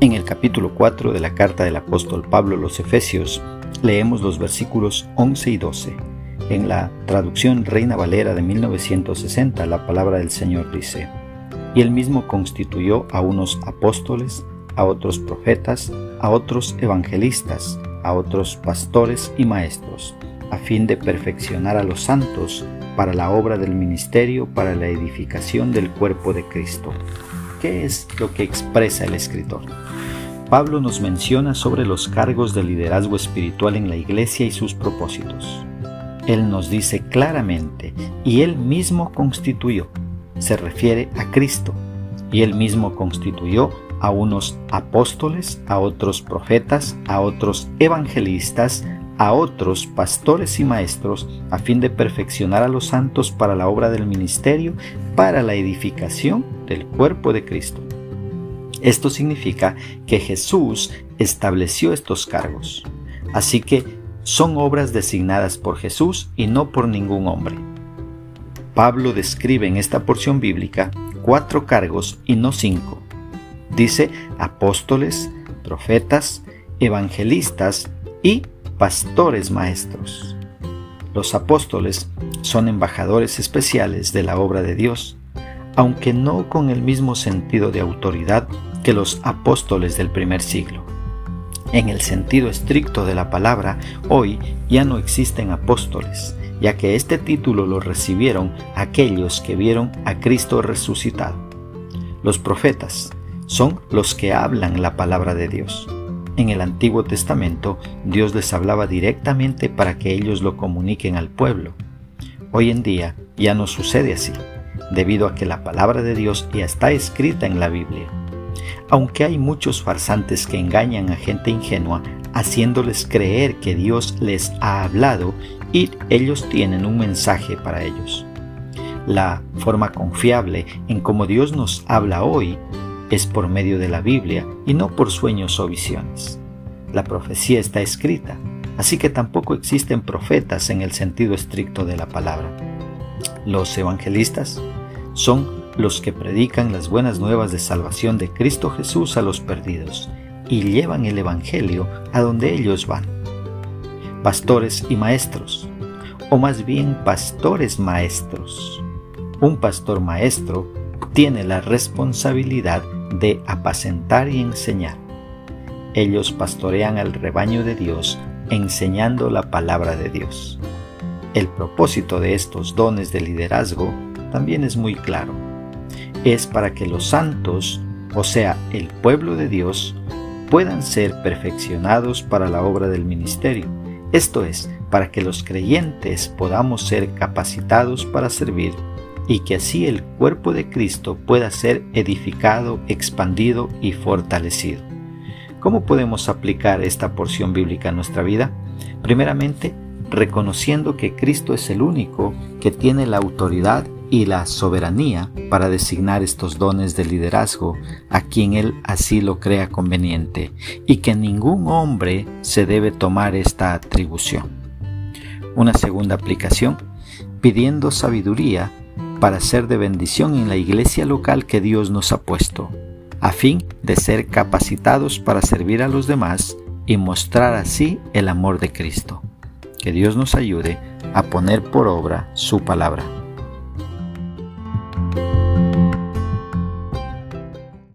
En el capítulo 4 de la carta del apóstol Pablo a los Efesios leemos los versículos 11 y 12. En la traducción Reina Valera de 1960 la palabra del Señor dice, y él mismo constituyó a unos apóstoles, a otros profetas, a otros evangelistas, a otros pastores y maestros, a fin de perfeccionar a los santos para la obra del ministerio, para la edificación del cuerpo de Cristo ¿Qué es lo que expresa el escritor? Pablo nos menciona sobre los cargos de liderazgo espiritual en la iglesia y sus propósitos. Él nos dice claramente, y él mismo constituyó, se refiere a Cristo, y él mismo constituyó a unos apóstoles, a otros profetas, a otros evangelistas, a otros pastores y maestros, a fin de perfeccionar a los santos para la obra del ministerio, para la edificación del cuerpo de Cristo. Esto significa que Jesús estableció estos cargos, así que son obras designadas por Jesús y no por ningún hombre. Pablo describe en esta porción bíblica cuatro cargos y no cinco. Dice apóstoles, profetas, evangelistas y pastores maestros. Los apóstoles son embajadores especiales de la obra de Dios, aunque no con el mismo sentido de autoridad que los apóstoles del primer siglo. En el sentido estricto de la palabra, hoy ya no existen apóstoles, ya que este título lo recibieron aquellos que vieron a Cristo resucitado. Los profetas son los que hablan la palabra de Dios. En el Antiguo Testamento, Dios les hablaba directamente para que ellos lo comuniquen al pueblo. Hoy en día ya no sucede así, debido a que la palabra de Dios ya está escrita en la Biblia. Aunque hay muchos farsantes que engañan a gente ingenua, haciéndoles creer que Dios les ha hablado y ellos tienen un mensaje para ellos. La forma confiable en cómo Dios nos habla hoy es por medio de la Biblia y no por sueños o visiones. La profecía está escrita, así que tampoco existen profetas en el sentido estricto de la palabra. Los evangelistas son los que predican las buenas nuevas de salvación de Cristo Jesús a los perdidos y llevan el Evangelio a donde ellos van. Pastores y maestros, o más bien pastores maestros. Un pastor maestro tiene la responsabilidad de apacentar y enseñar. Ellos pastorean al rebaño de Dios enseñando la palabra de Dios. El propósito de estos dones de liderazgo también es muy claro. Es para que los santos, o sea, el pueblo de Dios, puedan ser perfeccionados para la obra del ministerio. Esto es, para que los creyentes podamos ser capacitados para servir y que así el cuerpo de Cristo pueda ser edificado, expandido y fortalecido. ¿Cómo podemos aplicar esta porción bíblica a nuestra vida? Primeramente, reconociendo que Cristo es el único que tiene la autoridad y la soberanía para designar estos dones de liderazgo a quien Él así lo crea conveniente y que ningún hombre se debe tomar esta atribución. Una segunda aplicación, pidiendo sabiduría para ser de bendición en la iglesia local que Dios nos ha puesto, a fin de ser capacitados para servir a los demás y mostrar así el amor de Cristo. Que Dios nos ayude a poner por obra su palabra.